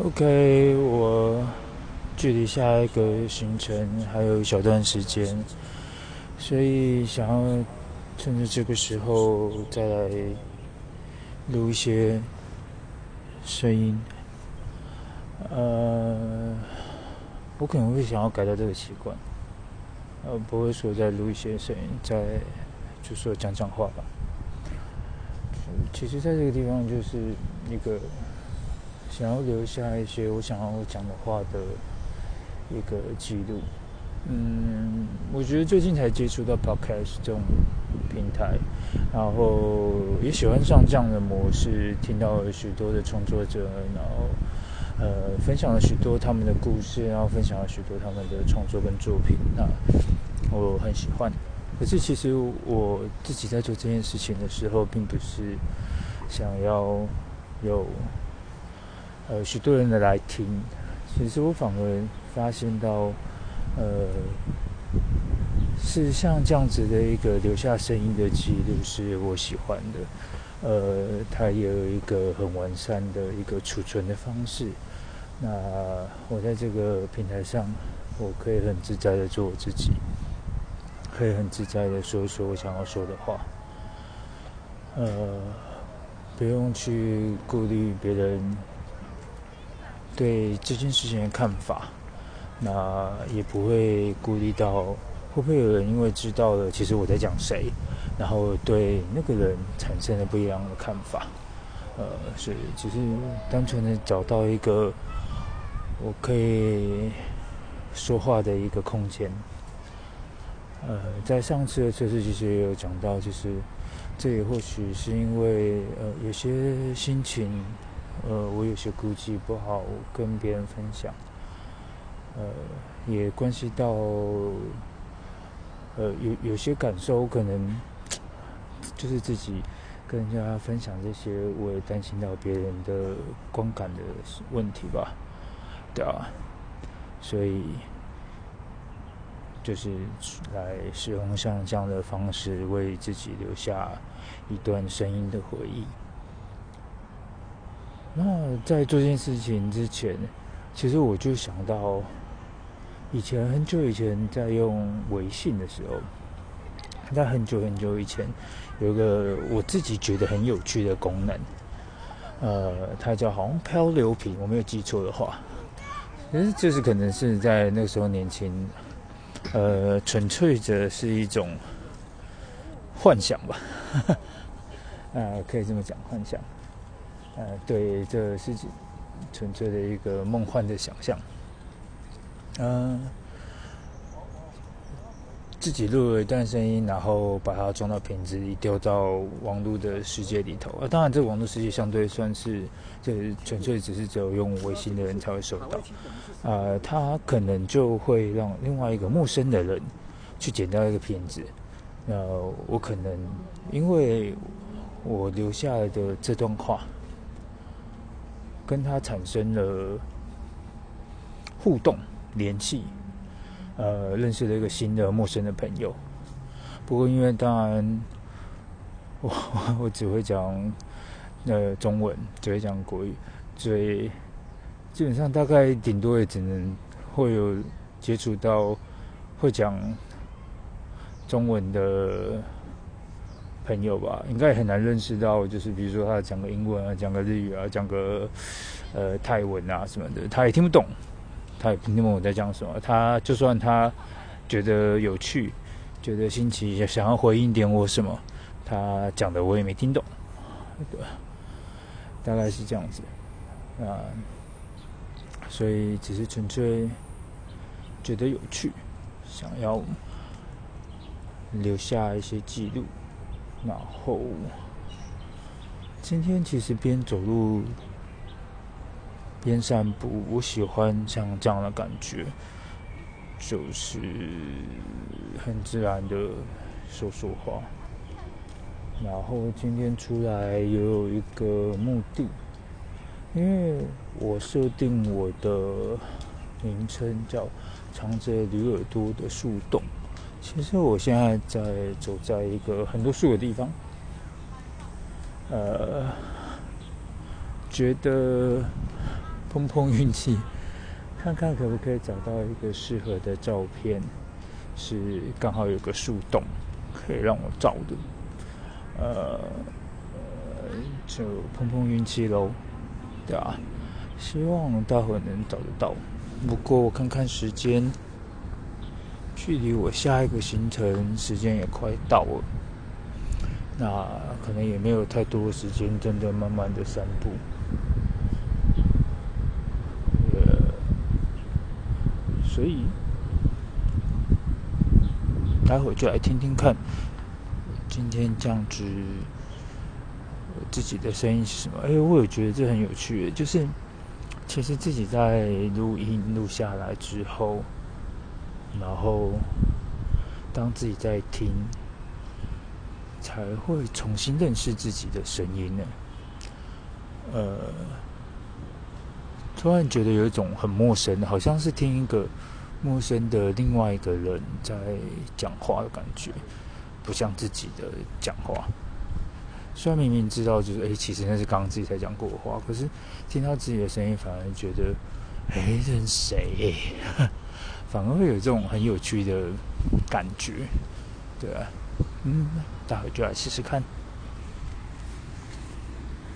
OK，我距离下一个行程还有一小段时间，所以想要趁着这个时候再来录一些声音。呃，我可能会想要改掉这个习惯，呃，不会说再录一些声音，再就说讲讲话吧。其实，在这个地方就是一个。想要留下一些我想要讲的话的一个记录。嗯，我觉得最近才接触到 Podcast 这种平台，然后也喜欢上这样的模式，听到了许多的创作者，然后呃分享了许多他们的故事，然后分享了许多他们的创作跟作品。那我很喜欢。可是其实我自己在做这件事情的时候，并不是想要有。呃，许多人的来听，其实我反而发现到，呃，是像这样子的一个留下声音的记录是我喜欢的，呃，它也有一个很完善的一个储存的方式。那我在这个平台上，我可以很自在的做我自己，可以很自在的说说我想要说的话，呃，不用去顾虑别人。对这件事情的看法，那也不会顾虑到会不会有人因为知道了其实我在讲谁，然后对那个人产生了不一样的看法。呃，所以只是单纯的找到一个我可以说话的一个空间。呃，在上次的测试其实也有讲到，就是这也或许是因为呃有些心情。呃，我有些估计不好跟别人分享，呃，也关系到，呃，有有些感受可能就是自己跟人家分享这些，我也担心到别人的观感的问题吧，对啊，所以就是来使用像这样的方式，为自己留下一段声音的回忆。那在做这件事情之前，其实我就想到，以前很久以前在用微信的时候，在很久很久以前，有一个我自己觉得很有趣的功能，呃，它叫好像漂流瓶，我没有记错的话，其实就是可能是在那时候年轻，呃，纯粹的是一种幻想吧，呃，可以这么讲，幻想。呃，对，这是纯粹的一个梦幻的想象。嗯，自己录了一段声音，然后把它装到瓶子里，丢到网络的世界里头。啊，当然，这个网络世界相对算是，这纯粹只是只有用微信的人才会收到。啊，他可能就会让另外一个陌生的人去捡到一个片子。呃，我可能因为我留下来的这段话。跟他产生了互动联系，呃，认识了一个新的陌生的朋友。不过，因为当然，我我只会讲呃中文，只会讲国语，所以基本上大概顶多也只能会有接触到会讲中文的。朋友吧，应该很难认识到，就是比如说他讲个英文啊，讲个日语啊，讲个呃泰文啊什么的，他也听不懂，他也听不懂我在讲什么。他就算他觉得有趣，觉得新奇，想要回应点我什么，他讲的我也没听懂，对，大概是这样子啊。所以只是纯粹觉得有趣，想要留下一些记录。然后，今天其实边走路边散步，我喜欢像这样的感觉，就是很自然的说说话。然后今天出来也有一个目的，因为我设定我的名称叫“藏着驴耳朵的树洞”。其实我现在在走在一个很多树的地方，呃，觉得碰碰运气，看看可不可以找到一个适合的照片，是刚好有个树洞可以让我照的，呃，就碰碰运气喽，对啊，希望待会能找得到。不过我看看时间，距离我下一个行程时间也快到了，那可能也没有太多时间，真的慢慢的散步。呃所以，待会就来听听看，今天这样子自己的声音是什么？哎，我也觉得这很有趣，就是其实自己在录音录下来之后，然后当自己在听，才会重新认识自己的声音呢。呃。突然觉得有一种很陌生，好像是听一个陌生的另外一个人在讲话的感觉，不像自己的讲话。虽然明明知道，就是哎，其实那是刚刚自己才讲过的话，可是听到自己的声音，反而觉得，哎，这是谁？反而会有这种很有趣的感觉，对啊，嗯，待会就来试试看。